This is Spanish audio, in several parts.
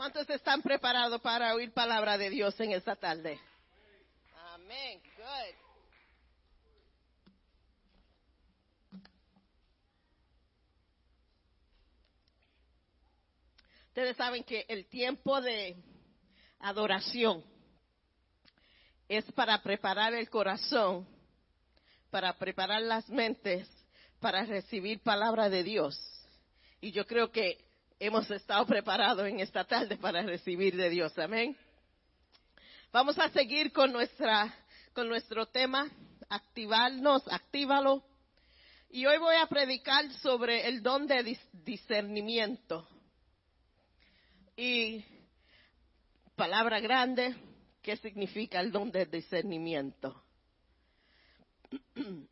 ¿Cuántos están preparados para oír palabra de Dios en esta tarde? Amén. Good. Ustedes saben que el tiempo de adoración es para preparar el corazón, para preparar las mentes, para recibir palabra de Dios. Y yo creo que hemos estado preparados en esta tarde para recibir de Dios. Amén. Vamos a seguir con nuestra, con nuestro tema, activarnos, actívalo. Y hoy voy a predicar sobre el don de discernimiento. Y palabra grande, ¿Qué significa el don de discernimiento?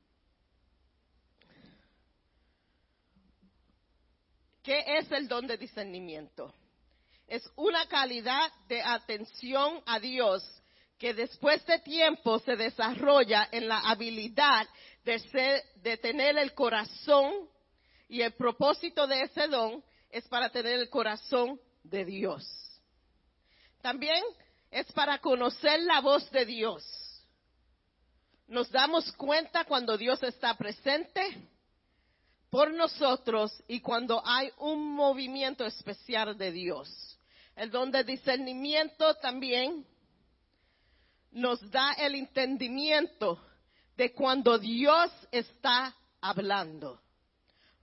¿Qué es el don de discernimiento? Es una calidad de atención a Dios que después de tiempo se desarrolla en la habilidad de, tener el corazón y el propósito de ese don es para tener el corazón de Dios. También es para conocer la voz de Dios. Nos damos cuenta cuando Dios está presente por nosotros y cuando hay un movimiento especial de Dios. El don de discernimiento también nos da el entendimiento de cuando Dios está hablando.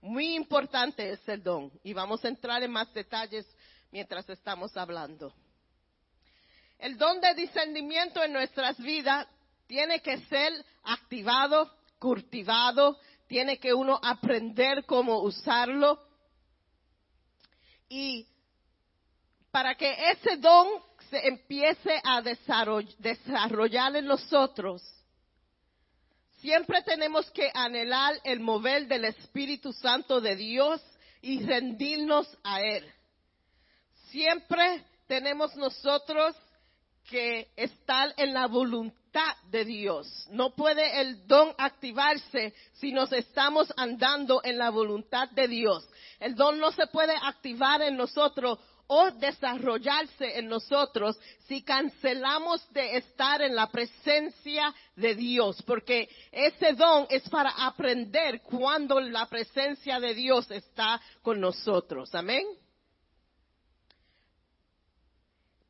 Muy importante es el don y vamos a entrar en más detalles mientras estamos hablando. El don de discernimiento en nuestras vidas tiene que ser activado, cultivado, tiene que uno aprender cómo usarlo. Y para que ese don se empiece a desarrollar en nosotros, siempre tenemos que anhelar el mover del Espíritu Santo de Dios y rendirnos a Él. Siempre tenemos nosotros que estar en la voluntad de Dios. No puede el don activarse si nos estamos andando en la voluntad de Dios. El don no se puede activar en nosotros o desarrollarse en nosotros si cancelamos de estar en la presencia de Dios, porque ese don es para aprender cuando la presencia de Dios está con nosotros. Amén.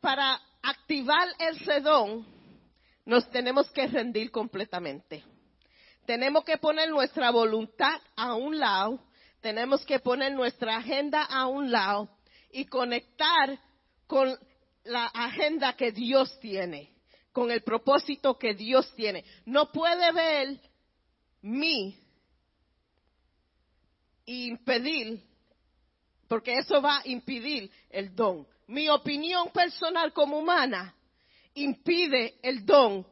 Para activar el sedón, nos tenemos que rendir completamente. Tenemos que poner nuestra voluntad a un lado, tenemos que poner nuestra agenda a un lado y conectar con la agenda que Dios tiene, con el propósito que Dios tiene. No puede ver mí y impedir, porque eso va a impedir el don mi opinión personal como humana impide el don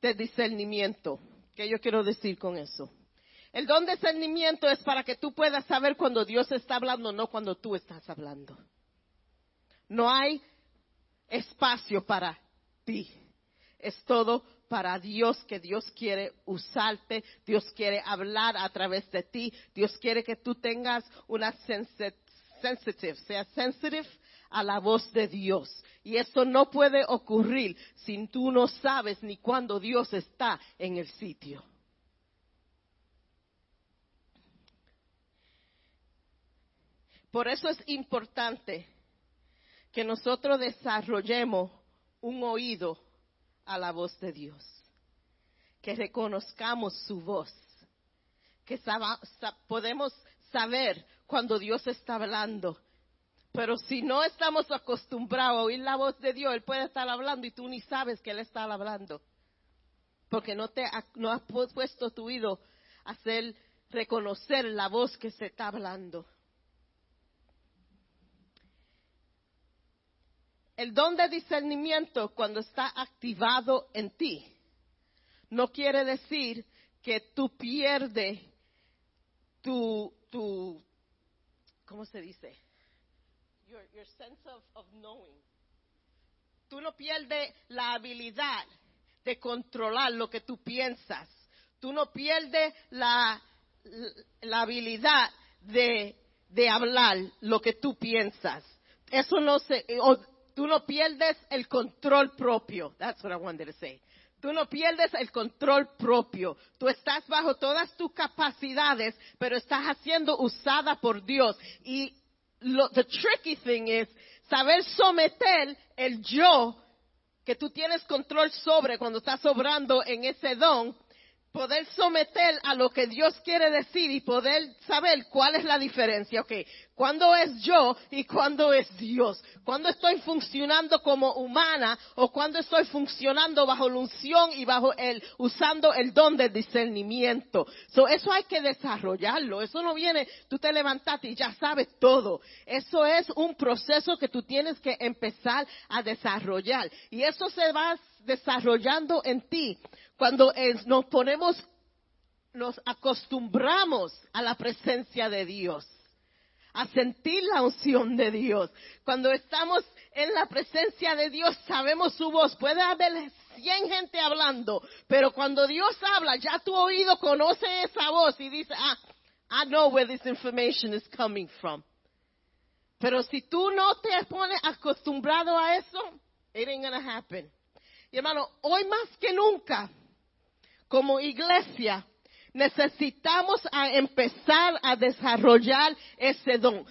de discernimiento. ¿Qué yo quiero decir con eso? El don de discernimiento es para que tú puedas saber cuando Dios está hablando, no cuando tú estás hablando. No hay espacio para ti. Es todo para Dios que Dios quiere usarte, Dios quiere hablar a través de ti, Dios quiere que tú tengas una sensibilidad sensitive, sea sensitive a la voz de Dios. Y eso no puede ocurrir si tú no sabes ni cuándo Dios está en el sitio. Por eso es importante que nosotros desarrollemos un oído a la voz de Dios, que reconozcamos su voz, que podemos saber cuando Dios está hablando. Pero si no estamos acostumbrados a oír la voz de Dios, Él puede estar hablando y tú ni sabes que Él está hablando. Porque no, te, no has puesto tu oído a hacer reconocer la voz que se está hablando. El don de discernimiento cuando está activado en ti no quiere decir que tú pierdes tu, tu, ¿cómo se dice? Your, your sense of, of knowing. Tú no pierdes la habilidad de controlar lo que tú piensas. Tú no pierdes la, la habilidad de, de hablar lo que tú piensas. eso no se, o tú no pierdes el control propio. That's what I wanted to say. Tú no pierdes el control propio. Tú estás bajo todas tus capacidades, pero estás siendo usada por Dios. Y lo, the tricky thing is saber someter el yo que tú tienes control sobre cuando estás obrando en ese don poder someter a lo que Dios quiere decir y poder saber cuál es la diferencia. Ok, ¿cuándo es yo y cuándo es Dios? ¿Cuándo estoy funcionando como humana o cuándo estoy funcionando bajo la unción y bajo el, usando el don de discernimiento? So, eso hay que desarrollarlo. Eso no viene, tú te levantaste y ya sabes todo. Eso es un proceso que tú tienes que empezar a desarrollar. Y eso se va desarrollando en ti cuando nos ponemos, nos acostumbramos a la presencia de Dios, a sentir la unción de Dios. Cuando estamos en la presencia de Dios, sabemos su voz. Puede haber cien gente hablando, pero cuando Dios habla, ya tu oído conoce esa voz y dice, ah, I know where this information is coming from. Pero si tú no te pones acostumbrado a eso, it ain't gonna happen. Y hermano, hoy más que nunca, como iglesia, necesitamos empezar a desarrollar ese don.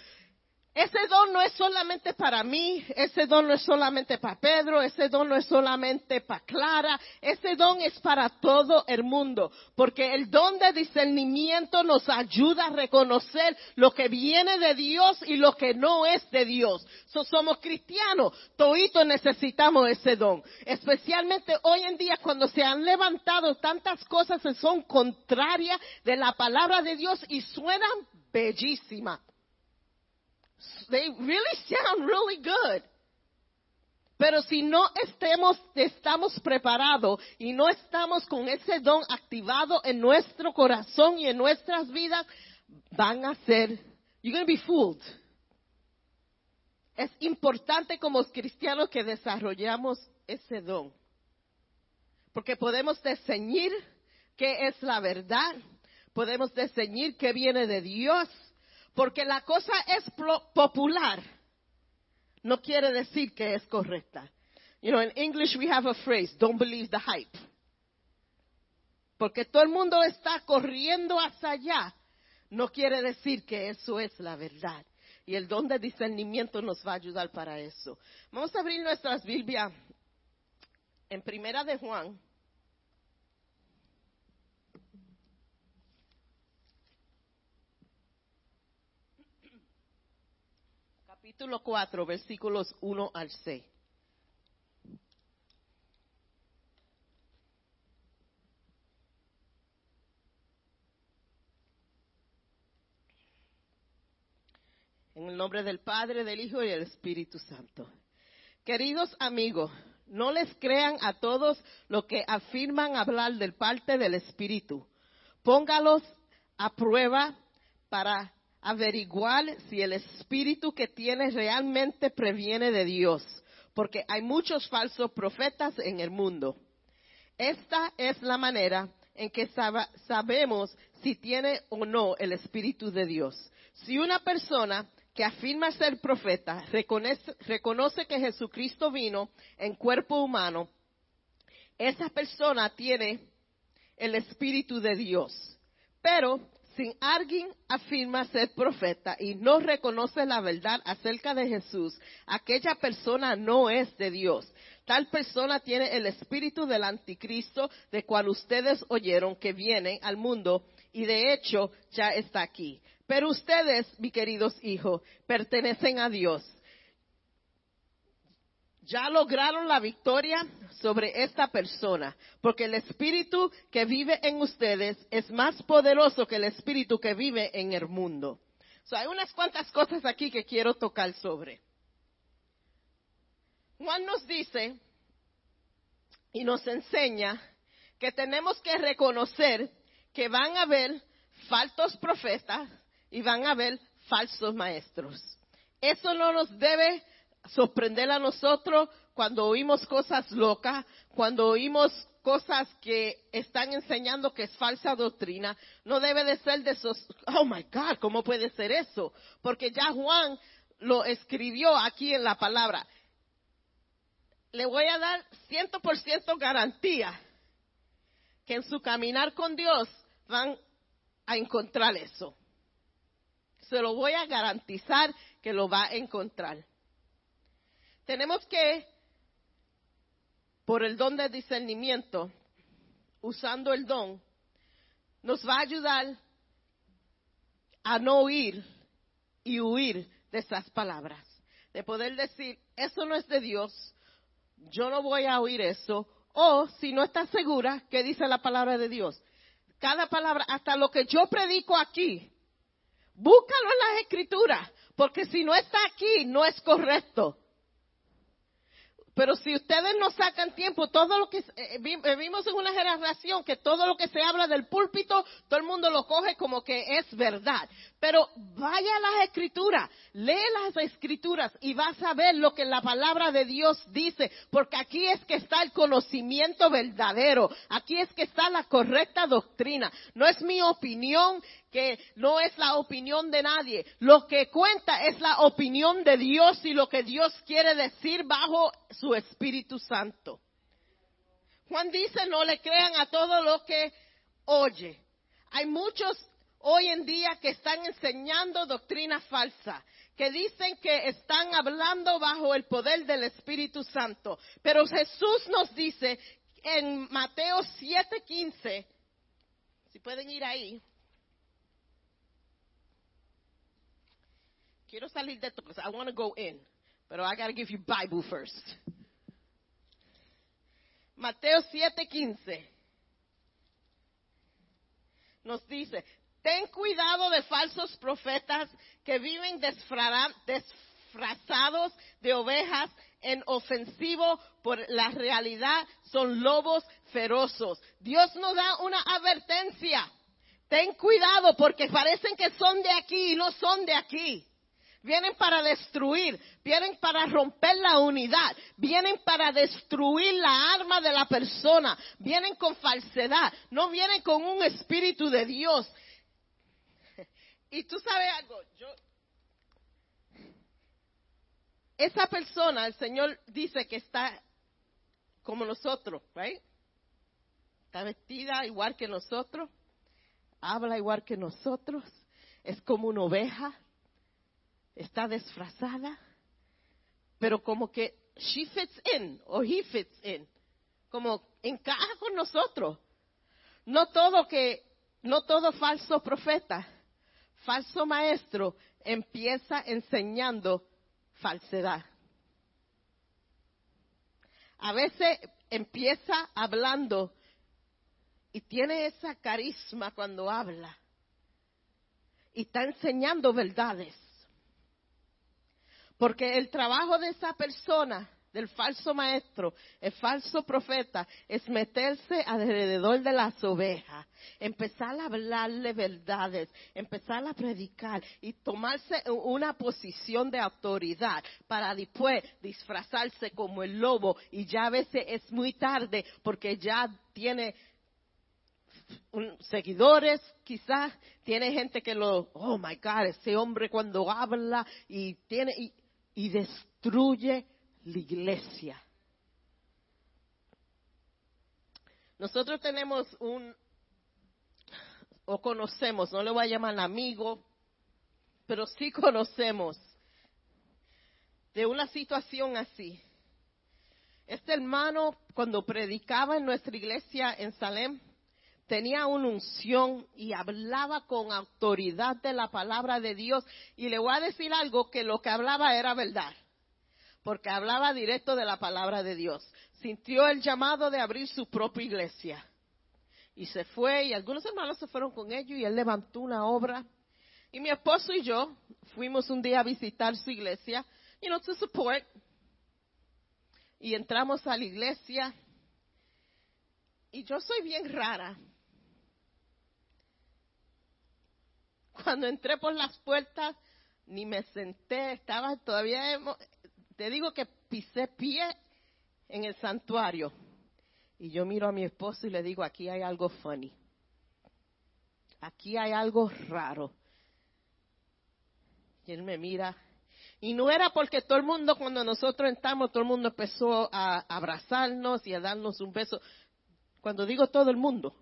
Ese don no es solamente para mí, ese don no es solamente para Pedro, ese don no es solamente para Clara, ese don es para todo el mundo, porque el don de discernimiento nos ayuda a reconocer lo que viene de Dios y lo que no es de Dios. somos cristianos, todos necesitamos ese don, especialmente hoy en día cuando se han levantado tantas cosas que son contrarias de la palabra de Dios y suenan bellísimas they really sound really good. Pero si no estemos, estamos preparados y no estamos con ese don activado en nuestro corazón y en nuestras vidas, van a ser, you're going to be fooled. Es importante como cristianos que desarrollamos ese don. Porque podemos diseñar qué es la verdad, podemos diseñar qué viene de Dios, porque la cosa es popular, no quiere decir que es correcta. You know, in English we have a phrase, don't believe the hype. Porque todo el mundo está corriendo hacia allá, no quiere decir que eso es la verdad. Y el don de discernimiento nos va a ayudar para eso. Vamos a abrir nuestras Biblias en Primera de Juan, capítulo 4, versículos 1 al 6. En el nombre del Padre, del Hijo y del Espíritu Santo. Queridos amigos, no les crean a todos los que afirman hablar del parte del Espíritu. Póngalos a prueba para averiguar si el espíritu que tienes realmente previene de Dios, porque hay muchos falsos profetas en el mundo. Esta es la manera en que sabemos si tiene o no el espíritu de Dios. Si una persona que afirma ser profeta reconoce, reconoce que Jesucristo vino en cuerpo humano, esa persona tiene el espíritu de Dios. Pero si alguien afirma ser profeta y no reconoce la verdad acerca de Jesús, aquella persona no es de Dios. Tal persona tiene el espíritu del anticristo de cual ustedes oyeron que viene al mundo y de hecho ya está aquí. Pero ustedes, mis queridos hijos, pertenecen a Dios ya lograron la victoria sobre esta persona, porque el espíritu que vive en ustedes es más poderoso que el espíritu que vive en el mundo. hay unas cuantas cosas aquí que quiero tocar sobre. Juan nos dice y nos enseña que tenemos que reconocer que van a haber falsos profetas y van a haber falsos maestros. Eso no nos debe sorprender a nosotros cuando oímos cosas locas, cuando oímos cosas que están enseñando que es falsa doctrina, no debe de ser de esos, oh my God, ¿cómo puede ser eso? Porque ya Juan lo escribió aquí en la palabra. Le voy a dar ciento por ciento garantía que en su caminar con Dios van a encontrar eso. Se lo voy a garantizar que lo va a encontrar. Tenemos que, por el don de discernimiento, usando el don, nos va a ayudar a no oír y huir de esas palabras. De poder decir, eso no es de Dios, yo no voy a oír eso. O si no estás segura, ¿qué dice la palabra de Dios? Cada palabra, hasta lo que yo predico aquí, búscalo en las escrituras, porque si no está aquí, no es correcto. Pero si ustedes no sacan tiempo, todo lo que eh, vivimos en una generación que todo lo que se habla del púlpito, todo el mundo lo coge como que es verdad. Pero vaya a las escrituras, lee las escrituras y vas a ver lo que la palabra de Dios dice, porque aquí es que está el conocimiento verdadero, aquí es que está la correcta doctrina. No es mi opinión, que no es la opinión de nadie. Lo que cuenta es la opinión de Dios y lo que Dios quiere decir bajo su Espíritu Santo. Juan dice, no le crean a todo lo que oye. Hay muchos hoy en día que están enseñando doctrina falsa, que dicen que están hablando bajo el poder del Espíritu Santo. Pero Jesús nos dice en Mateo 7:15, si pueden ir ahí, quiero salir de esto because I want to go in. Pero I got to give you Bible first. Mateo 7:15 nos dice, ten cuidado de falsos profetas que viven disfrazados de ovejas en ofensivo por la realidad son lobos feroces. Dios nos da una advertencia. Ten cuidado porque parecen que son de aquí y no son de aquí. Vienen para destruir, vienen para romper la unidad, vienen para destruir la arma de la persona, vienen con falsedad, no vienen con un espíritu de Dios. Y tú sabes algo, yo, esa persona, el Señor dice que está como nosotros, right? Está vestida igual que nosotros, habla igual que nosotros, es como una oveja está disfrazada, pero como que she fits in o he fits in, como encaja con nosotros. No todo que, no todo falso profeta, falso maestro empieza enseñando falsedad. A veces empieza hablando y tiene esa carisma cuando habla y está enseñando verdades. Porque el trabajo de esa persona, del falso maestro, el falso profeta, es meterse alrededor de las ovejas, empezar a hablarle verdades, empezar a predicar y tomarse una posición de autoridad para después disfrazarse como el lobo y ya a veces es muy tarde porque ya tiene seguidores, quizás tiene gente que lo, oh my God, ese hombre cuando habla y tiene, y, y destruye la iglesia. Nosotros tenemos un, o conocemos, no le voy a llamar amigo, pero sí conocemos de una situación así. Este hermano, cuando predicaba en nuestra iglesia en Salem, tenía una unción y hablaba con autoridad de la palabra de Dios. Y le voy a decir algo que lo que hablaba era verdad, porque hablaba directo de la palabra de Dios. Sintió el llamado de abrir su propia iglesia. Y se fue, y algunos hermanos se fueron con ellos, y él levantó una obra. Y mi esposo y yo fuimos un día a visitar su iglesia, you know, to support. Y entramos a la iglesia. Y yo soy bien rara. Cuando entré por las puertas, ni me senté, estaba todavía, te digo que pisé pie en el santuario. Y yo miro a mi esposo y le digo, aquí hay algo funny. Aquí hay algo raro. Y él me mira. Y no era porque todo el mundo, cuando nosotros entramos, todo el mundo empezó a abrazarnos y a darnos un beso. Cuando digo todo el mundo,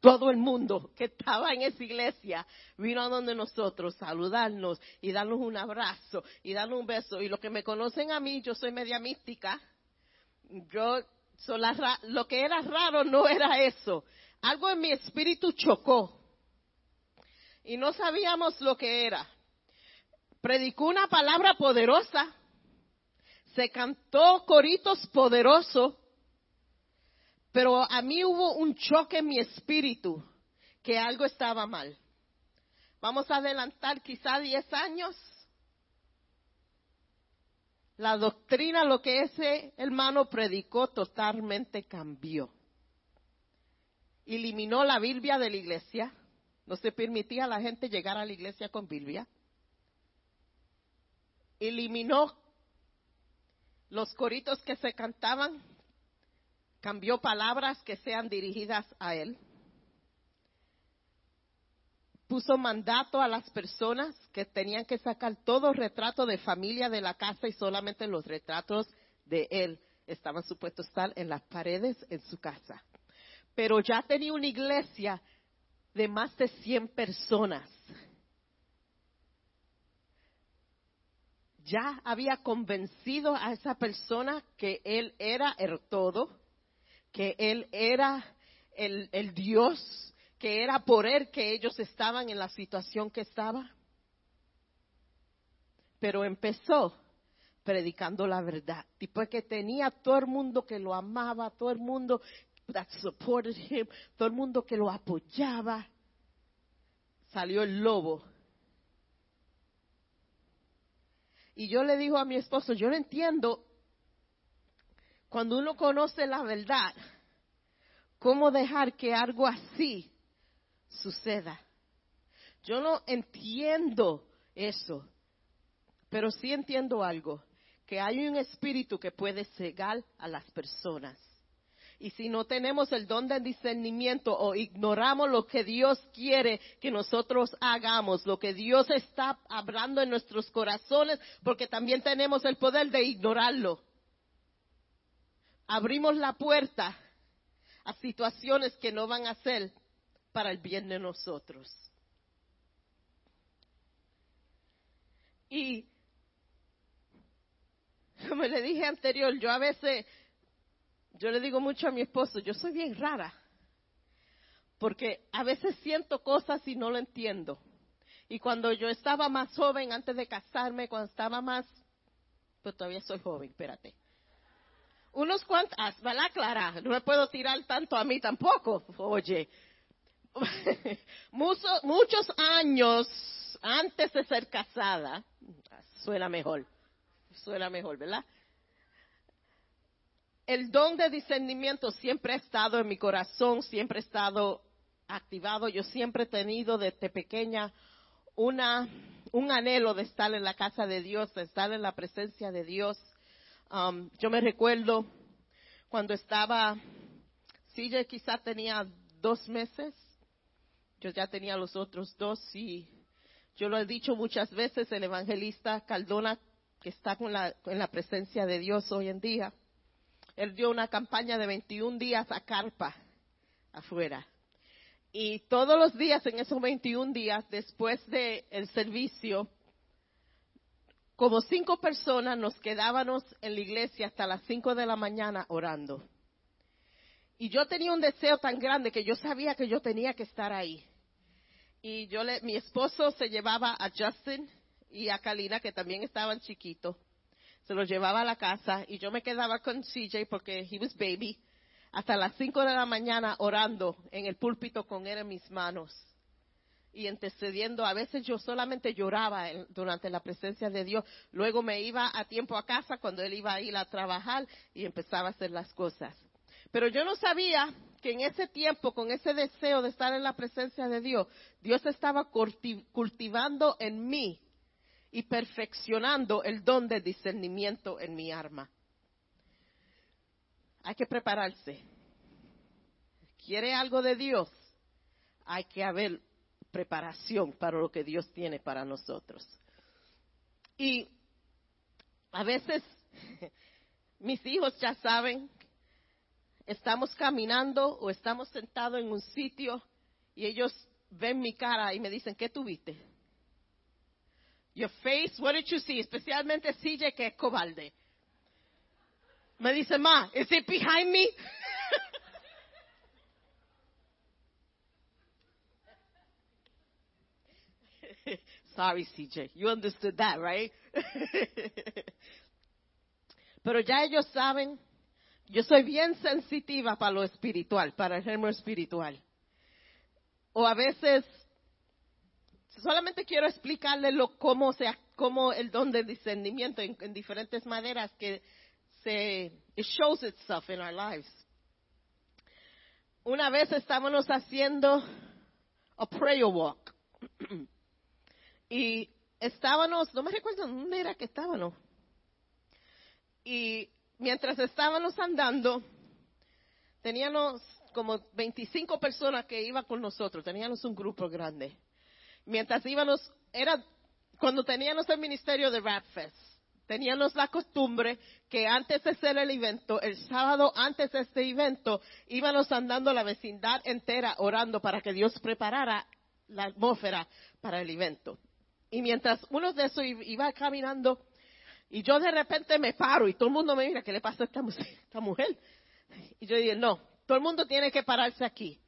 todo el mundo que estaba en esa iglesia vino a donde nosotros saludarnos y darnos un abrazo y darnos un beso. Y los que me conocen a mí, yo soy media mística. Yo, lo que era raro no era eso. Algo en mi espíritu chocó. Y no sabíamos lo que era. Predicó una palabra poderosa. Se cantó coritos poderosos pero a mí hubo un choque en mi espíritu que algo estaba mal. Vamos a adelantar quizá 10 años. La doctrina, lo que ese hermano predicó, totalmente cambió. Eliminó la Biblia de la iglesia. No se permitía a la gente llegar a la iglesia con Biblia. Eliminó los coritos que se cantaban cambió palabras que sean dirigidas a él. Puso mandato a las personas que tenían que sacar todo retrato de familia de la casa y solamente los retratos de él estaban supuestos estar en las paredes en su casa. Pero ya tenía una iglesia de más de 100 personas. Ya había convencido a esa persona que él era el todo, que Él era el, el Dios, que era por Él que ellos estaban en la situación que estaba. Pero empezó predicando la verdad. Tipo que tenía todo el mundo que lo amaba, todo el mundo that supported him, todo el mundo que lo apoyaba. Salió el lobo. Y yo le digo a mi esposo, yo no entiendo cuando uno conoce la verdad, ¿cómo dejar que algo así suceda? Yo no entiendo eso, pero sí entiendo algo, que hay un espíritu que puede cegar a las personas. Y si no tenemos el don de discernimiento o ignoramos lo que Dios quiere que nosotros hagamos, lo que Dios está hablando en nuestros corazones, porque también tenemos el poder de ignorarlo abrimos la puerta a situaciones que no van a ser para el bien de nosotros. Y como le dije anterior, yo a veces, yo le digo mucho a mi esposo, yo soy bien rara, porque a veces siento cosas y no lo entiendo. Y cuando yo estaba más joven, antes de casarme, cuando estaba más, pues todavía soy joven, espérate unos cuantos, ¿verdad, Clara? No me puedo tirar tanto a mí tampoco, oye. muchos, muchos años antes de ser casada, suena mejor, suena mejor, ¿verdad? El don de discernimiento siempre ha estado en mi corazón, siempre ha estado activado. Yo siempre he tenido desde pequeña una, un anhelo de estar en la casa de Dios, de estar en la presencia de Dios. Um, yo me recuerdo cuando estaba, CJ quizá tenía dos meses, yo ya tenía los otros dos y yo lo he dicho muchas veces, el evangelista Caldona, que está con la, en la presencia de Dios hoy en día, él dio una campaña de 21 días a carpa afuera. Y todos los días, en esos 21 días, después del servicio, como cinco personas nos quedábamos en la iglesia hasta las cinco de la mañana orando. Y yo tenía un deseo tan grande que yo sabía que yo tenía que estar ahí. Y yo le, mi esposo se llevaba a Justin y a Kalina, que también estaban chiquitos. Se los llevaba a la casa y yo me quedaba con CJ porque he was baby hasta las cinco de la mañana orando en el púlpito con él en mis manos y antecediendo. A veces yo solamente lloraba durante la presencia de Dios. Luego me iba a tiempo a casa cuando él iba a ir a trabajar y empezaba a hacer las cosas. Pero yo no sabía que en ese tiempo, con ese deseo de estar en la presencia de Dios, Dios estaba cultivando en mí y perfeccionando el don de discernimiento en mi arma. Hay que prepararse. ¿Quiere algo de Dios? Hay que haber preparación para lo que Dios tiene para nosotros. Y a veces mis hijos ya saben, estamos caminando o estamos sentados en un sitio y ellos ven mi cara y me dicen, ¿qué tuviste? Your face, what did you see? Especialmente CJ que es cobarde. Me dice, ma, is it behind me? Sorry, CJ. You understood that, right? Pero ya ellos saben, yo soy bien sensitiva para lo espiritual, para el género espiritual. O a veces solamente quiero explicarles lo, cómo, se, cómo el don de discernimiento en, en diferentes maneras que se it shows itself in our lives. Una vez estábamos haciendo a prayer walk y estábamos, no me recuerdo dónde era que estábamos. Y mientras estábamos andando, teníamos como 25 personas que iban con nosotros, teníamos un grupo grande. Mientras íbamos, era cuando teníamos el ministerio de Rap teníamos la costumbre que antes de hacer el evento, el sábado antes de este evento, íbamos andando la vecindad entera orando para que Dios preparara la atmósfera para el evento. Y mientras uno de esos iba caminando, y yo de repente me paro y todo el mundo me mira, ¿qué le pasa a esta, esta mujer? Y yo dije, no, todo el mundo tiene que pararse aquí.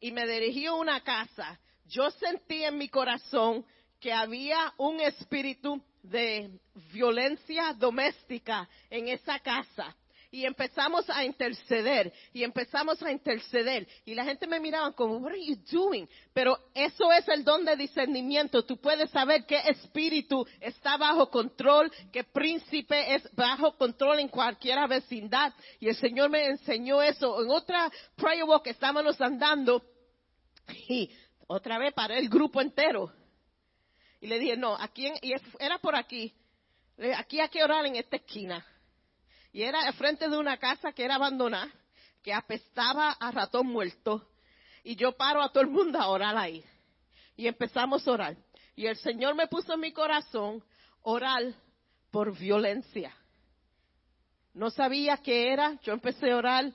Y me dirigí a una casa. Yo sentí en mi corazón que había un espíritu de violencia doméstica en esa casa y empezamos a interceder y empezamos a interceder. Y la gente me miraba como what are you doing pero eso es el don de discernimiento. Tú puedes saber qué espíritu está bajo control qué príncipe es bajo control en cualquier vecindad. Y el Señor me enseñó eso. En otra prayer walk estábamos andando y otra vez para el grupo entero. Y le dije no aquí y era por aquí. Aquí hay que orar en esta esquina y era frente de una casa que era abandonada, que apestaba a ratón muerto. Y yo paro a todo el mundo a orar ahí. Y empezamos a orar. Y el Señor me puso en mi corazón orar por violencia. No sabía qué era. Yo empecé a orar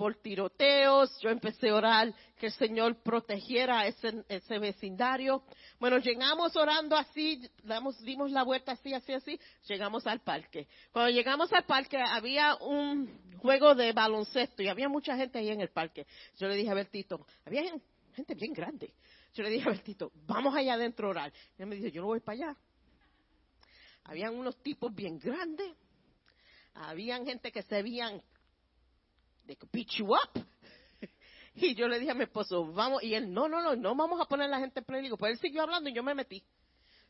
por tiroteos, yo empecé a orar que el Señor protegiera ese, ese vecindario. Bueno, llegamos orando así, damos, dimos la vuelta así, así, así, llegamos al parque. Cuando llegamos al parque había un juego de baloncesto y había mucha gente ahí en el parque. Yo le dije a Bertito, había gente bien grande. Yo le dije a Bertito, vamos allá adentro a orar. Y él me dice, yo no voy para allá. Habían unos tipos bien grandes. Habían gente que se veían they could beat you up. Y yo le dije a mi esposo, vamos, y él, no, no, no, no vamos a poner la gente en peligro. Pues él siguió hablando y yo me metí.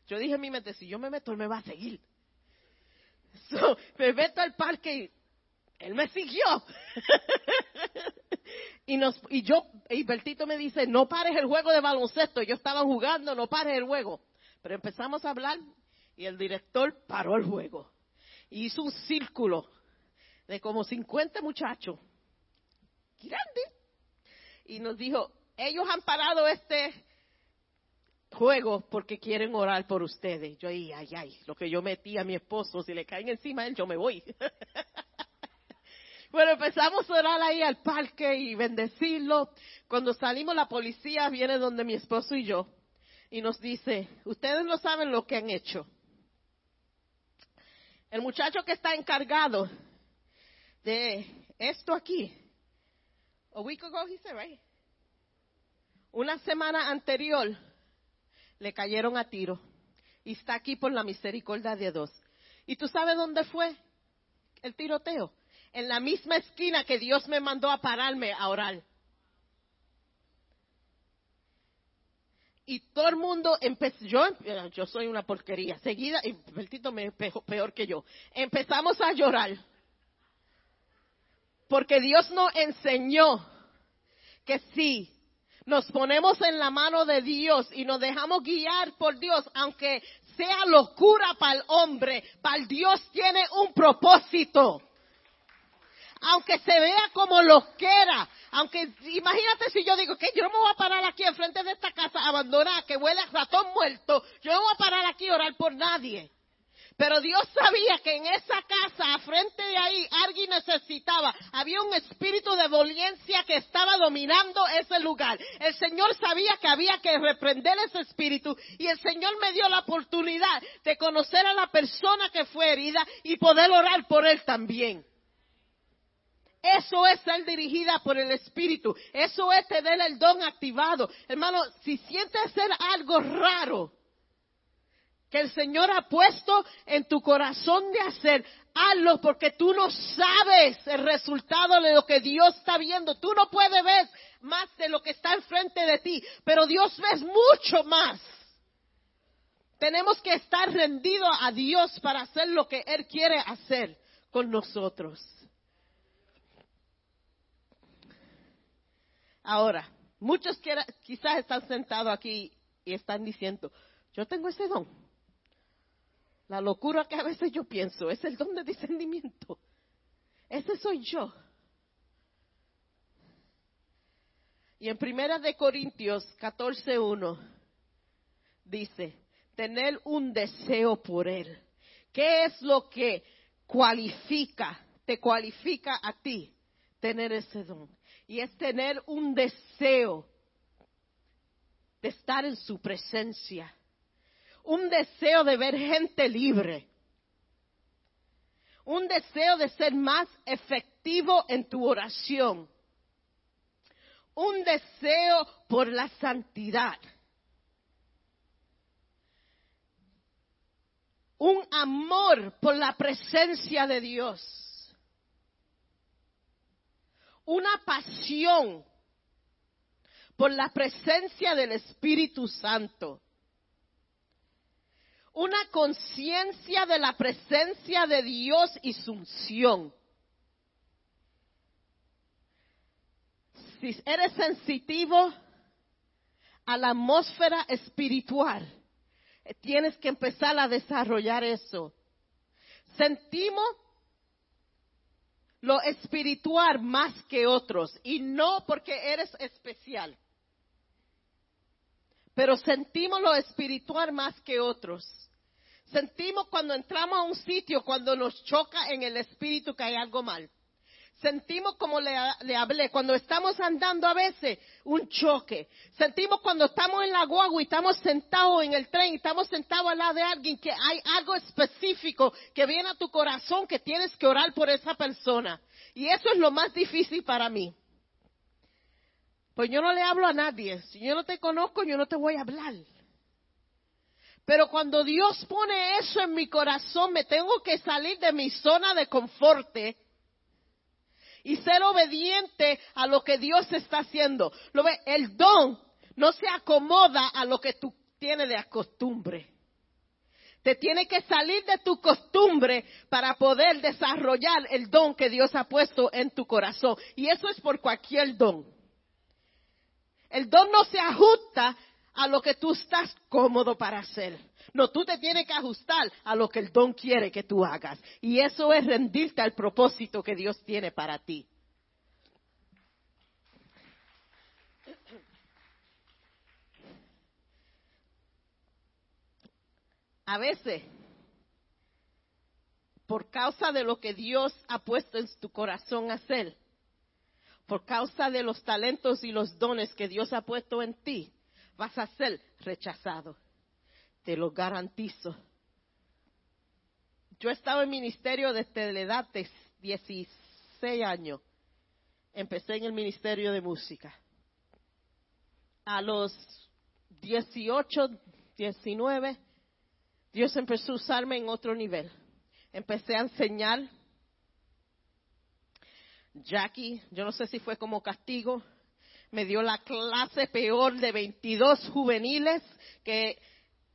Yo dije en mi mente, si yo me meto, él me va a seguir. Me meto al parque y él me siguió. y, nos, y yo, y Bertito me dice, no pares el juego de baloncesto. Yo estaba jugando, no pares el juego. Pero empezamos a hablar y el director paró el juego. hizo un círculo de como 50 muchachos grande. Y nos dijo, ellos han parado este juego porque quieren orar por ustedes. Yo ay, ay, ay, lo que yo metí a mi esposo, si le caen encima a él, yo me voy. bueno, empezamos a orar ahí al parque y bendecirlo. Cuando salimos, la policía viene donde mi esposo y yo y nos dice, ustedes no saben lo que han hecho. El muchacho que está encargado de esto aquí a week ago, he said, right? Una semana anterior le cayeron a tiro y está aquí por la misericordia de Dios. ¿Y tú sabes dónde fue el tiroteo? En la misma esquina que Dios me mandó a pararme a orar. Y todo el mundo empezó, yo, yo soy una porquería, seguida, y Bertito me peor que yo, empezamos a llorar porque Dios nos enseñó que si nos ponemos en la mano de Dios y nos dejamos guiar por Dios, aunque sea locura para el hombre, para Dios tiene un propósito. Aunque se vea como loquera, aunque imagínate si yo digo que yo no me voy a parar aquí enfrente de esta casa abandonada que huele a ratón muerto, yo no voy a parar aquí a orar por nadie. Pero Dios sabía que en esa casa, a frente de ahí, alguien necesitaba. Había un espíritu de violencia que estaba dominando ese lugar. El Señor sabía que había que reprender ese espíritu y el Señor me dio la oportunidad de conocer a la persona que fue herida y poder orar por él también. Eso es ser dirigida por el Espíritu. Eso es tener el don activado. Hermano, si sientes hacer algo raro que el Señor ha puesto en tu corazón de hacer, hazlo porque tú no sabes el resultado de lo que Dios está viendo. Tú no puedes ver más de lo que está enfrente de ti, pero Dios ve mucho más. Tenemos que estar rendidos a Dios para hacer lo que Él quiere hacer con nosotros. Ahora, muchos quizás están sentados aquí y están diciendo, yo tengo ese don. La locura que a veces yo pienso es el don de discernimiento. Ese soy yo. Y en Primera de Corintios 14:1 dice, tener un deseo por él. ¿Qué es lo que cualifica, te cualifica a ti tener ese don? y es tener un deseo de estar en su presencia, un deseo de ver gente libre, un deseo de ser más efectivo en tu oración, un deseo por la santidad, un amor por la presencia de Dios. Una pasión por la presencia del Espíritu Santo. Una conciencia de la presencia de Dios y su unción. Si eres sensitivo a la atmósfera espiritual, tienes que empezar a desarrollar eso. Sentimos lo espiritual más que otros y no porque eres especial. Pero sentimos lo espiritual más que otros. Sentimos cuando entramos a un sitio, cuando nos choca en el espíritu que hay algo mal. Sentimos como le, hablé, cuando estamos andando a veces, un choque. Sentimos cuando estamos en la guagua y estamos sentados en el tren y estamos sentados al lado de alguien que hay algo específico que viene a tu corazón que tienes que orar por esa persona. Y eso es lo más difícil para mí. Pues yo no le hablo a nadie. Si yo no te conozco, yo no te voy a hablar. Pero cuando Dios pone eso en mi corazón, me tengo que salir de mi zona de confort y ser obediente a lo que Dios está haciendo. El don no se acomoda a lo que tú tienes de costumbre. Te tiene que salir de tu costumbre para poder desarrollar el don que Dios ha puesto en tu corazón. Y eso es por cualquier don. El don no se ajusta a lo que tú estás cómodo para hacer. No, tú te tienes que ajustar a lo que el don quiere que tú hagas. Y eso es rendirte al propósito que Dios tiene para ti. A veces, por causa de lo que Dios ha puesto en tu corazón hacer, por causa de los talentos y los dones que Dios ha puesto en ti, vas a ser rechazado te lo garantizo. Yo he estado en ministerio desde la edad de 16 años. Empecé en el ministerio de música. A los 18, 19, Dios empezó a usarme en otro nivel. Empecé a enseñar. Jackie, yo no sé si fue como castigo, me dio la clase peor de 22 juveniles que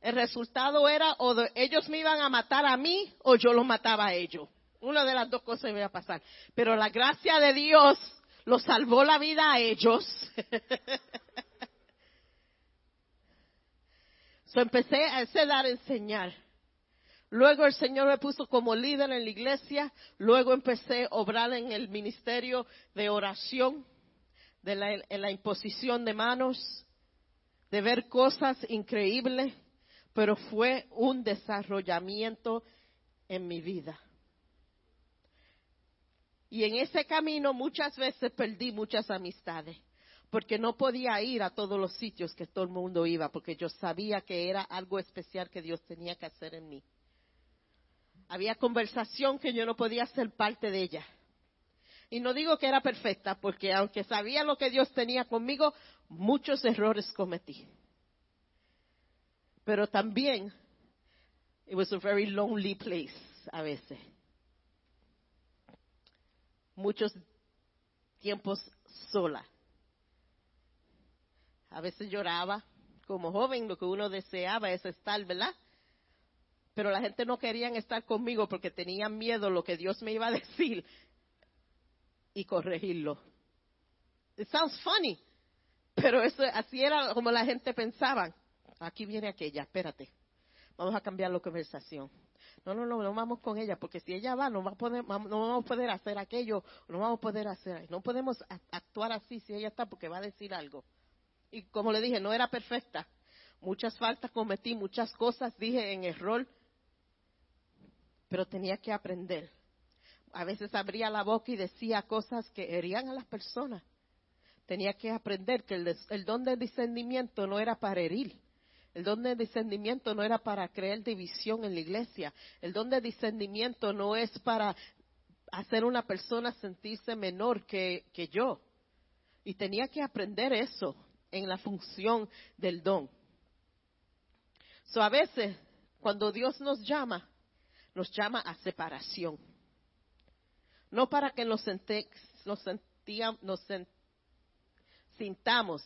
el resultado era o ellos me iban a matar a mí o yo los mataba a ellos. Una de las dos cosas iba a pasar. Pero la gracia de Dios los salvó la vida a ellos. so empecé a dar a enseñar. Luego el Señor me puso como líder en la iglesia. Luego empecé a obrar en el ministerio de oración, de la, imposición de manos, de ver cosas increíbles pero fue un desarrollamiento en mi vida. Y en ese camino muchas veces perdí muchas amistades, porque no podía ir a todos los sitios que todo el mundo iba, porque yo sabía que era algo especial que Dios tenía que hacer en mí. Había conversación que yo no podía ser parte de ella. Y no digo que era perfecta, porque aunque sabía lo que Dios tenía conmigo, muchos errores cometí. Pero también, it was a very lonely place a veces muchos tiempos sola. A veces lloraba. Como joven lo que uno deseaba es estar, ¿verdad? Pero la gente no quería estar conmigo porque tenían miedo lo que Dios me iba a decir y corregirlo. It sounds funny, pero eso así era como la gente pensaba. Aquí viene aquella, espérate. Vamos a cambiar la conversación. No, no, no, no vamos con ella, porque si ella va, no, va a poder, no vamos a poder hacer aquello, no vamos a poder hacer, no podemos actuar así si ella está, porque va a decir algo. Y como le dije, no era perfecta. Muchas faltas cometí, muchas cosas dije en error, pero tenía que aprender. A veces abría la boca y decía cosas que herían a las personas. Tenía que aprender que el, don del discernimiento no era para herir, el don de discernimiento no era para crear división en la iglesia. El don de discernimiento no es para hacer una persona sentirse menor que, que yo. Y tenía que aprender eso en la función del don. So, a veces, cuando Dios nos llama, nos llama a separación. No para que nos, nos, sintamos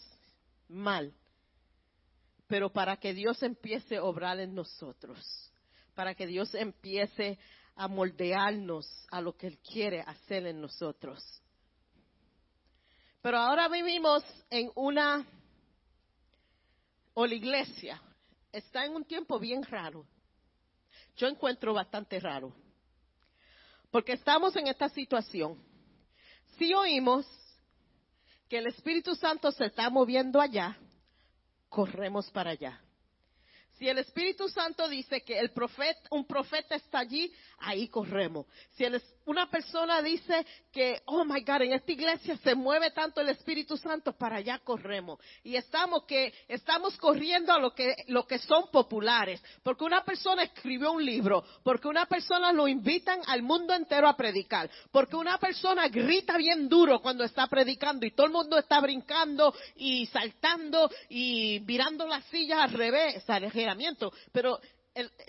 mal, pero para que Dios empiece a obrar en nosotros, para que Dios empiece a moldearnos a lo que Él quiere hacer en nosotros. Pero ahora vivimos en una, o la iglesia está en un tiempo bien raro. Yo encuentro bastante raro. Porque estamos en esta situación. Si oímos que el Espíritu Santo se está moviendo allá, corremos para allá. Si el Espíritu Santo dice que el profeta, un profeta está allí, ahí corremos. Si una persona dice que, oh my God, en esta iglesia se mueve tanto el Espíritu Santo, para allá corremos. Y estamos que, estamos corriendo a lo que, lo que son populares. Porque una persona escribió un libro, porque una persona lo invitan al mundo entero a predicar, porque una persona grita bien duro cuando está predicando y todo el mundo está brincando y saltando y virando las sillas al revés, pero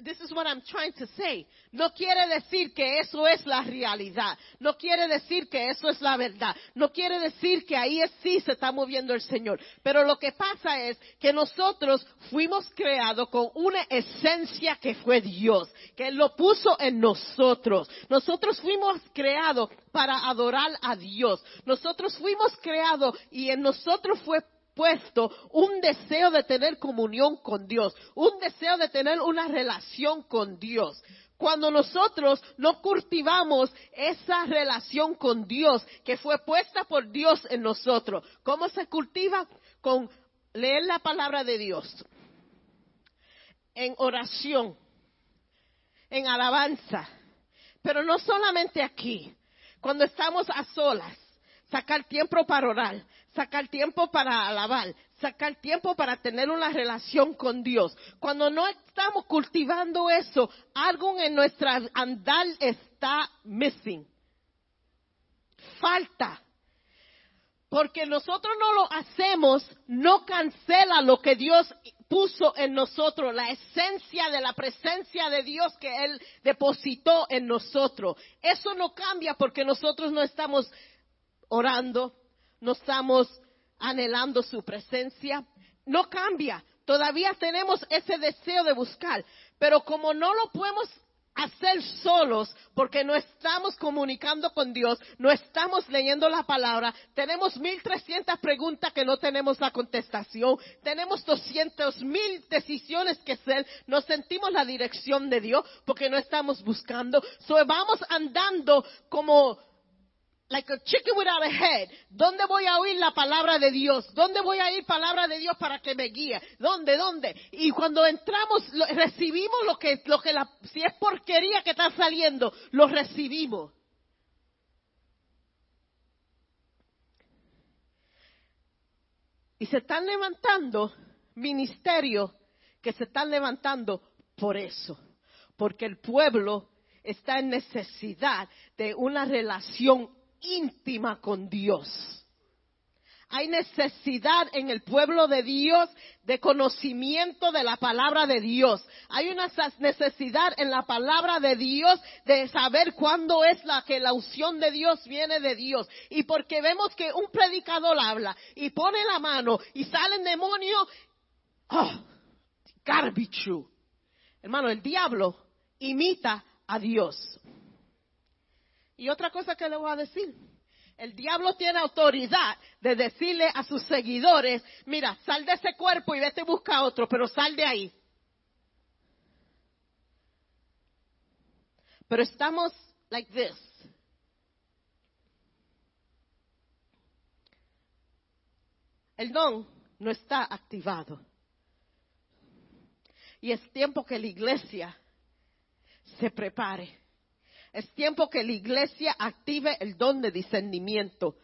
this is what I'm trying to say. No quiere decir que eso es la realidad. No quiere decir que eso es la verdad. No quiere decir que ahí sí se está moviendo el Señor. Pero lo que pasa es que nosotros fuimos creados con una esencia que fue Dios, que lo puso en nosotros. Nosotros fuimos creados para adorar a Dios. Nosotros fuimos creados y en nosotros fue puesto un deseo de tener comunión con Dios, un deseo de tener una relación con Dios. Cuando nosotros no cultivamos esa relación con Dios que fue puesta por Dios en nosotros, ¿cómo se cultiva? Con leer la palabra de Dios, en oración, en alabanza, pero no solamente aquí, cuando estamos a solas, sacar tiempo para orar, sacar tiempo para alabar, sacar tiempo para tener una relación con Dios. Cuando no estamos cultivando eso, algo en nuestra andar está missing. Falta. Porque nosotros no lo hacemos, no cancela lo que Dios puso en nosotros, la esencia de la presencia de Dios que Él depositó en nosotros. Eso no cambia porque nosotros no estamos orando, no estamos anhelando su presencia, no cambia. Todavía tenemos ese deseo de buscar, pero como no lo podemos hacer solos porque no estamos comunicando con Dios, no estamos leyendo la palabra, tenemos 1300 preguntas que no tenemos la contestación, tenemos 200 mil decisiones que hacer, no sentimos la dirección de Dios porque no estamos buscando, so vamos andando como like a chicken without a head. ¿Dónde voy a oír la palabra de Dios? ¿Dónde voy a oír palabra de Dios para que me guíe? ¿Dónde? ¿Dónde? Y cuando entramos, recibimos lo que, lo que la, si es porquería que está saliendo, lo recibimos. Y se están levantando ministerios que se están levantando por eso, porque el pueblo está en necesidad de una relación íntima con Dios. Hay necesidad en el pueblo de Dios de conocimiento de la palabra de Dios. Hay una necesidad en la palabra de Dios de saber cuándo es la que la unción de Dios viene de Dios. Y porque vemos que un predicador habla y pone la mano y salen demonios, oh, garbage. Hermano, el diablo imita a Dios. Y otra cosa que le voy a decir. El diablo tiene autoridad de decirle a sus seguidores, mira, sal de ese cuerpo y vete a buscar otro, pero sal de ahí. Pero estamos like this. El don no está activado. Y es tiempo que la iglesia se prepare. Es tiempo que la iglesia active el don de discernimiento.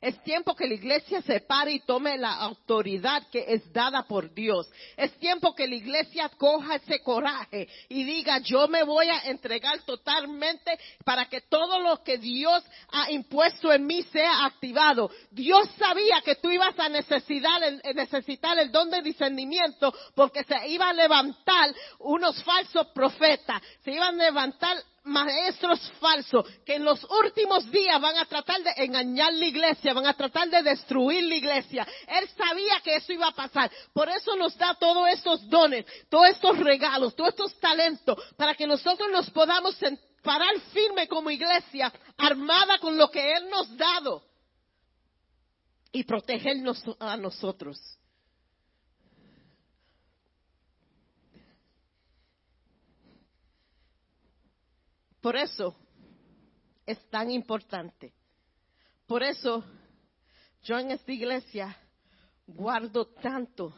Es tiempo que la iglesia se pare y tome la autoridad que es dada por Dios. Es tiempo que la iglesia coja ese coraje y diga, yo me voy a entregar totalmente para que todo lo que Dios ha impuesto en mí sea activado. Dios sabía que tú ibas a necesitar el, necesitar el don de discernimiento porque se iba a levantar unos falsos profetas, se iban a levantar maestros falsos que en los últimos días van a tratar de engañar la iglesia, van a tratar de destruir la iglesia. Él sabía que eso iba a pasar. Por eso nos da todos estos dones, todos estos regalos, todos estos talentos, para que nosotros nos podamos parar firme como iglesia, armada con lo que Él nos ha dado y protegernos a nosotros. Por eso es tan importante. Por eso yo en esta iglesia guardo tanto.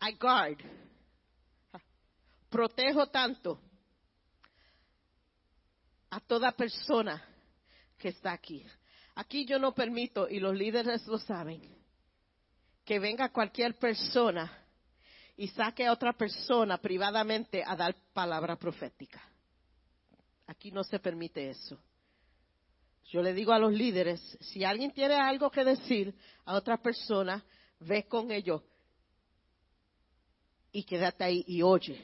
I guard. Protejo tanto a toda persona que está aquí. Aquí yo no permito, y los líderes lo saben, que venga cualquier persona y saque a otra persona privadamente a dar palabra profética. Aquí no se permite eso. Yo le digo a los líderes, si alguien tiene algo que decir a otra persona, ve con ellos y quédate ahí y oye.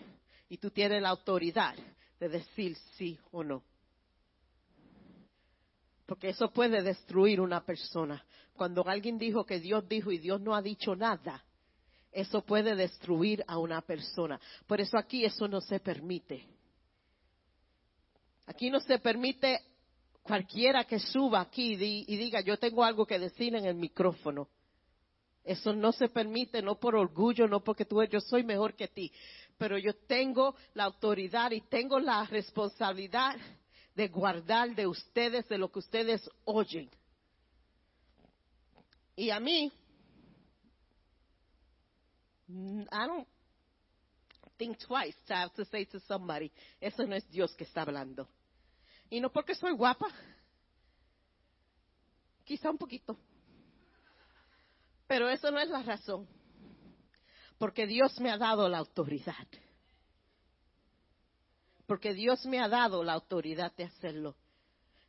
Y tú tienes la autoridad de decir sí o no. Porque eso puede destruir una persona. Cuando alguien dijo que Dios dijo y Dios no ha dicho nada, eso puede destruir a una persona. Por eso aquí eso no se permite. Aquí no se permite cualquiera que suba aquí y, di- y diga, yo tengo algo que decir en el micrófono. Eso no se permite, no por orgullo, no porque tú, yo soy mejor que ti, pero yo tengo la autoridad y tengo la responsabilidad de guardar de ustedes, de lo que ustedes oyen. Y a mí, I don't think twice to have to say to somebody, eso no es Dios que está hablando. Y no porque soy guapa, quizá un poquito, pero eso no es la razón, porque Dios me ha dado la autoridad, porque Dios me ha dado la autoridad de hacerlo.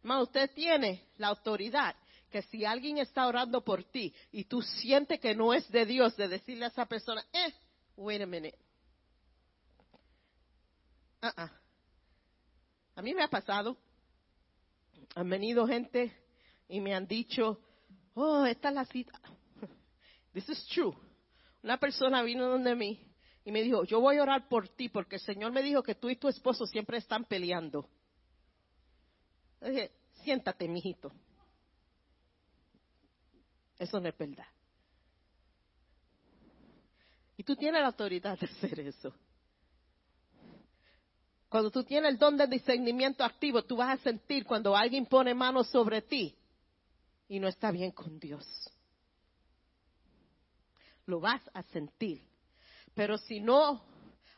Hermano, usted tiene la autoridad que si alguien está orando por ti y tú sientes que no es de Dios, de decirle a esa persona, eh, wait a minute. Ah, ah. A mí me ha pasado. Han venido gente y me han dicho, oh, esta es la cita. This is true. Una persona vino donde mí y me dijo, yo voy a orar por ti porque el Señor me dijo que tú y tu esposo siempre están peleando. Le dije, siéntate, mijito. Eso no es verdad. Y tú tienes la autoridad de hacer eso. Cuando tú tienes el don de discernimiento activo, tú vas a sentir cuando alguien pone manos sobre ti y no está bien con Dios. Lo vas a sentir. Pero si no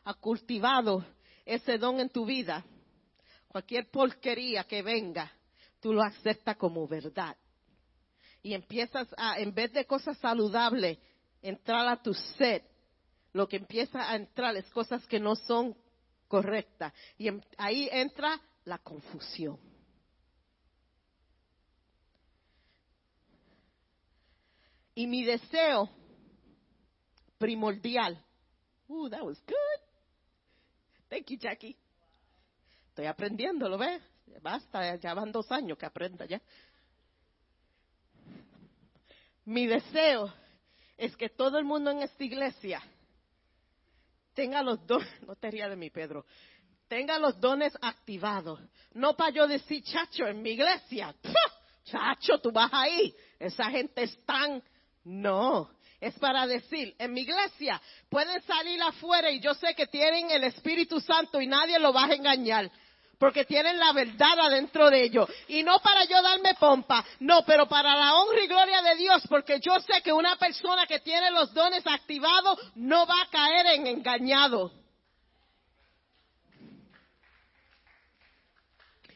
ha cultivado ese don en tu vida, cualquier porquería que venga, tú lo aceptas como verdad. Y empiezas a, en vez de cosas saludables, entrar a tu sed, lo que empieza a entrar es cosas que no son correctas. Y ahí entra la confusión. Y mi deseo primordial. Uh, that was good. Thank you, Jackie. Estoy aprendiendo, ¿lo ves? Basta, ya van dos años que aprenda ya. Mi deseo es que todo el mundo en esta iglesia tenga los dones, no te rías de mí, Pedro, tenga los dones activados. No para yo decir, chacho, en mi iglesia, chacho, tú vas ahí, esa gente es tan, no, es para decir, en mi iglesia pueden salir afuera y yo sé que tienen el Espíritu Santo y nadie lo va a engañar porque tienen la verdad adentro de ellos. Y no para yo darme pompa, no, pero para la honra y gloria de Dios, porque yo sé que una persona que tiene los dones activados no va a caer en engañado.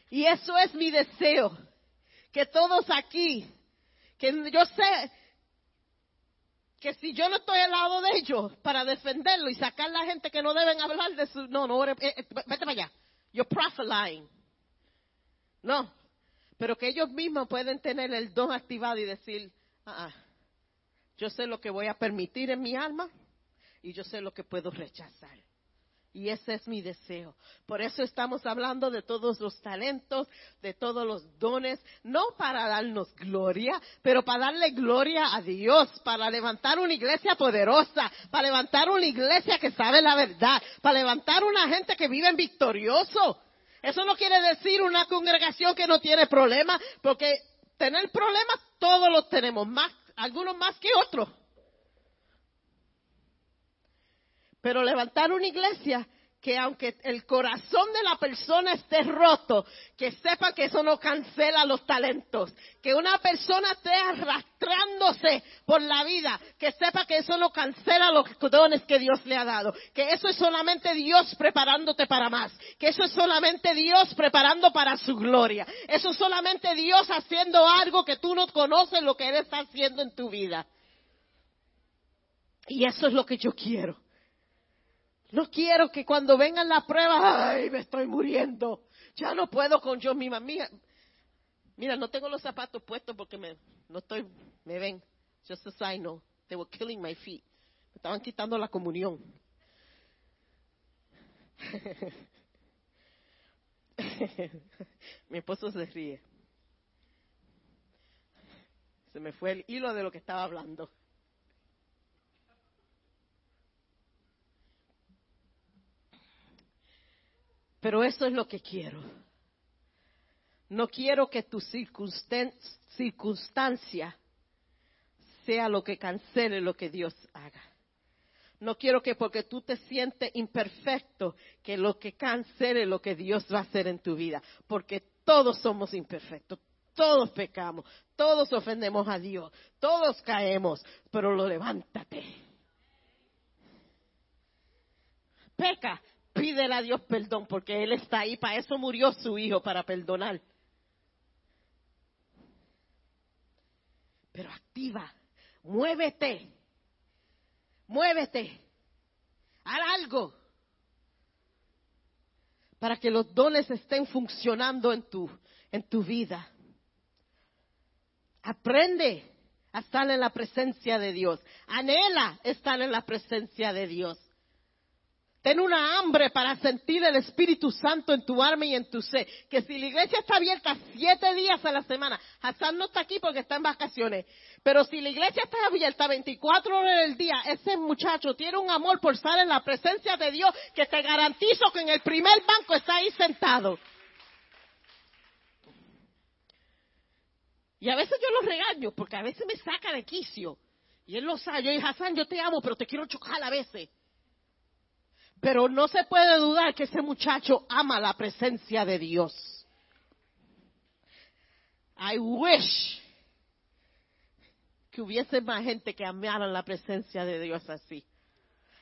Y eso es mi deseo, que todos aquí, que yo sé que si yo no estoy al lado de ellos para defenderlo y sacar a la gente que no deben hablar de su, no, no, eh, eh, vete para allá. You're prophesying. No. Pero que ellos mismos pueden tener el don activado y decir, ah, ah, yo sé lo que voy a permitir en mi alma y yo sé lo que puedo rechazar. Y ese es mi deseo. Por eso estamos hablando de todos los talentos, de todos los dones, no para darnos gloria, pero para darle gloria a Dios, para levantar una iglesia poderosa, para levantar una iglesia que sabe la verdad, para levantar una gente que vive en victorioso. Eso no quiere decir una congregación que no tiene problemas, porque tener problemas todos los tenemos, más, algunos más que otros. Pero levantar una iglesia que aunque el corazón de la persona esté roto, que sepa que eso no cancela los talentos. Que una persona esté arrastrándose por la vida, que sepa que eso no cancela los dones que Dios le ha dado. Que eso es solamente Dios preparándote para más. Que eso es solamente Dios preparando para su gloria. Eso es solamente Dios haciendo algo que tú no conoces lo que Él está haciendo en tu vida. Y eso es lo que yo quiero. No quiero que cuando vengan las pruebas, ay, me estoy muriendo. Ya no puedo con yo misma. Mira, mira, no tengo los zapatos puestos porque me, no estoy, me ven. Just as I know. They were killing my feet. Me estaban quitando la comunión. Mi esposo se ríe. Se me fue el hilo de lo que estaba hablando. Pero eso es lo que quiero. No quiero que tu circunstancia sea lo que cancele lo que Dios haga. No quiero que porque tú te sientes imperfecto, que lo que cancele lo que Dios va a hacer en tu vida. Porque todos somos imperfectos, todos pecamos, todos ofendemos a Dios, todos caemos, pero lo levántate. Peca, pídele a Dios perdón porque Él está ahí, para eso murió su hijo, para perdonar. Pero activa, muévete, muévete, haz algo para que los dones estén funcionando en tu, en tu vida. Aprende a estar en la presencia de Dios. Anhela estar en la presencia de Dios. Ten una hambre para sentir el Espíritu Santo en tu alma y en tu ser. Que si la iglesia está abierta siete días a la semana, Hassan no está aquí porque está en vacaciones, pero si la iglesia está abierta 24 horas del día, ese muchacho tiene un amor por estar en la presencia de Dios que te garantizo que en el primer banco está ahí sentado. Y a veces yo lo regaño porque a veces me saca de quicio. Y él lo sabe. Yo digo, Hassan, yo te amo, pero te quiero chocar a veces. Pero no se puede dudar que ese muchacho ama la presencia de Dios. I wish que hubiese más gente que amara la presencia de Dios así.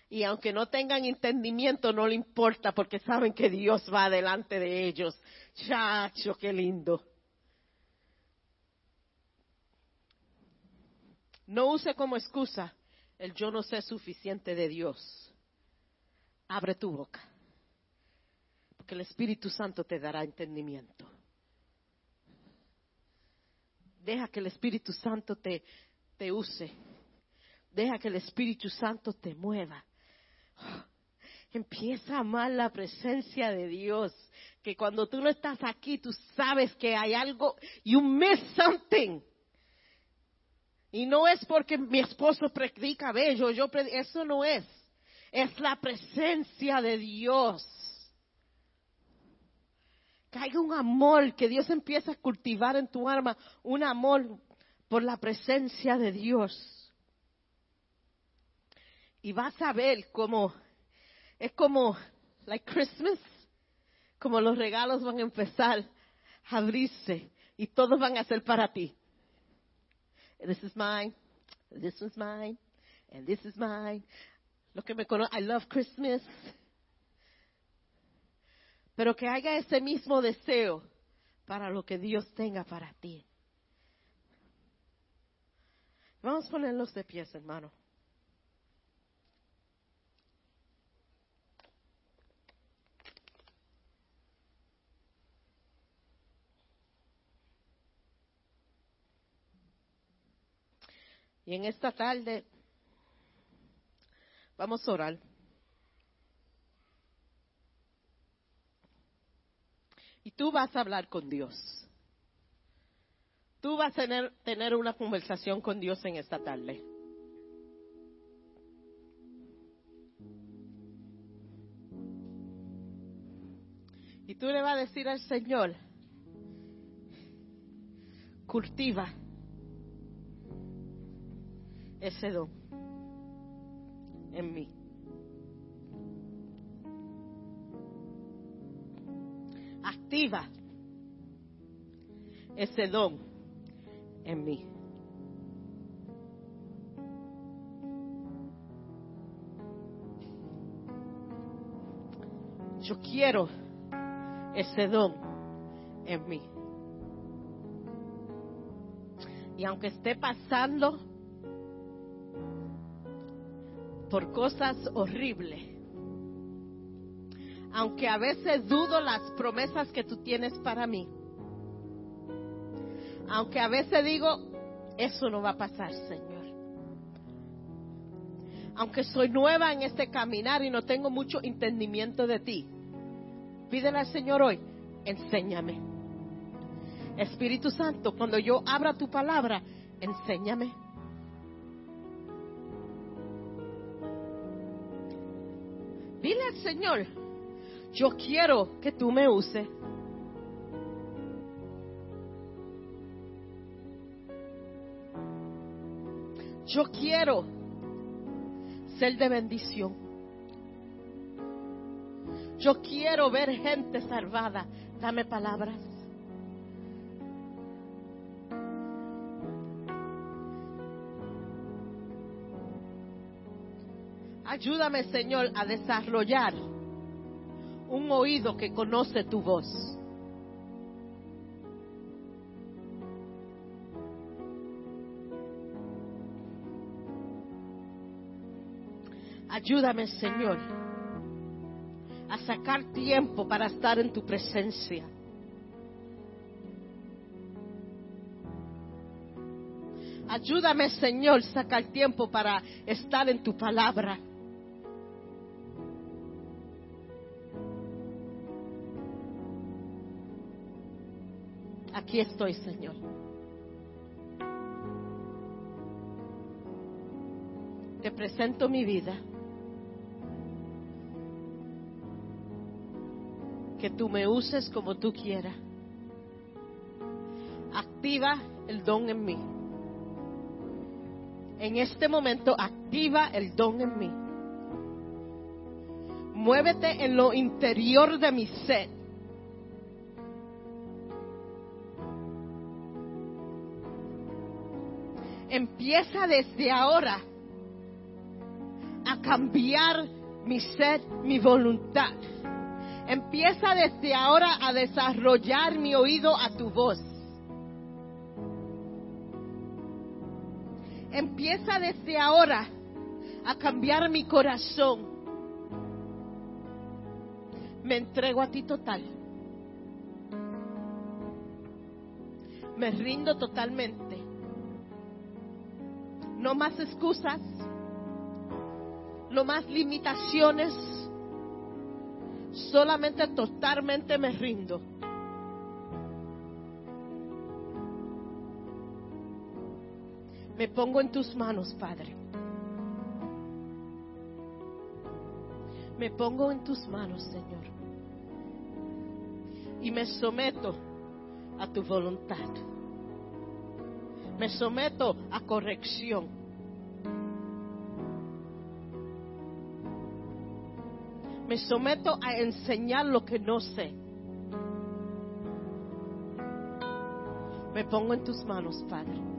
Y aunque no tengan entendimiento, no le importa porque saben que Dios va delante de ellos. Chacho, qué lindo. No use como excusa el yo no sé suficiente de Dios. Abre tu boca. Porque el Espíritu Santo te dará entendimiento. Deja que el Espíritu Santo te, te use. Deja que el Espíritu Santo te mueva. Empieza a amar la presencia de Dios. Que cuando tú no estás aquí, tú sabes que hay algo. You miss something. Y no es porque mi esposo predica bello, yo eso no es. Es la presencia de Dios. Caiga un amor, que Dios empieza a cultivar en tu alma un amor por la presencia de Dios. Y vas a ver cómo, es como, like Christmas, como los regalos van a empezar a abrirse y todos van a ser para ti. This is mine. This one's mine. And this is mine. Lo que me conoce, I love Christmas. Pero que haya ese mismo deseo para lo que Dios tenga para ti. Vamos a ponerlos de pies, hermano. Y en esta tarde vamos a orar. Y tú vas a hablar con Dios. Tú vas a tener, tener una conversación con Dios en esta tarde. Y tú le vas a decir al Señor, cultiva ese don en mí. Activa ese don en mí. Yo quiero ese don en mí. Y aunque esté pasando por cosas horribles. Aunque a veces dudo las promesas que tú tienes para mí. Aunque a veces digo, eso no va a pasar, Señor. Aunque soy nueva en este caminar y no tengo mucho entendimiento de ti. Pídele al Señor hoy, enséñame. Espíritu Santo, cuando yo abra tu palabra, enséñame. Señor, yo quiero que tú me uses. Yo quiero ser de bendición. Yo quiero ver gente salvada. Dame palabras. Ayúdame, Señor, a desarrollar un oído que conoce tu voz. Ayúdame, Señor, a sacar tiempo para estar en tu presencia. Ayúdame, Señor, sacar tiempo para estar en tu palabra. Aquí estoy, Señor. Te presento mi vida. Que tú me uses como tú quieras. Activa el don en mí. En este momento activa el don en mí. Muévete en lo interior de mi ser. Empieza desde ahora a cambiar mi ser, mi voluntad. Empieza desde ahora a desarrollar mi oído a tu voz. Empieza desde ahora a cambiar mi corazón. Me entrego a ti total. Me rindo totalmente. No más excusas. No más limitaciones. Solamente totalmente me rindo. Me pongo en tus manos, Padre. Me pongo en tus manos, Señor. Y me someto a tu voluntad. Me someto a corrección. Me someto a enseñar lo que no sé. Me pongo en tus manos, Padre.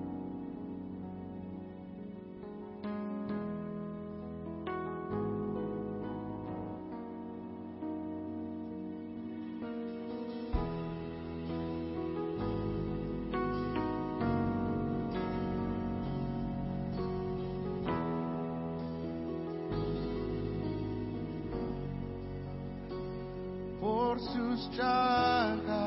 Por sus llagas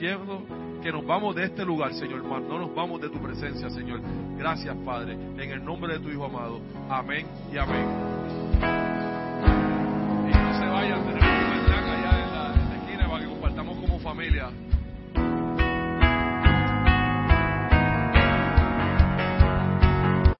diciendo que nos vamos de este lugar, Señor, mas no nos vamos de tu presencia, Señor. Gracias, Padre, en el nombre de tu Hijo amado. Amén y amén. Y no se vayan, tenemos un allá en la, en la esquina para que compartamos como familia.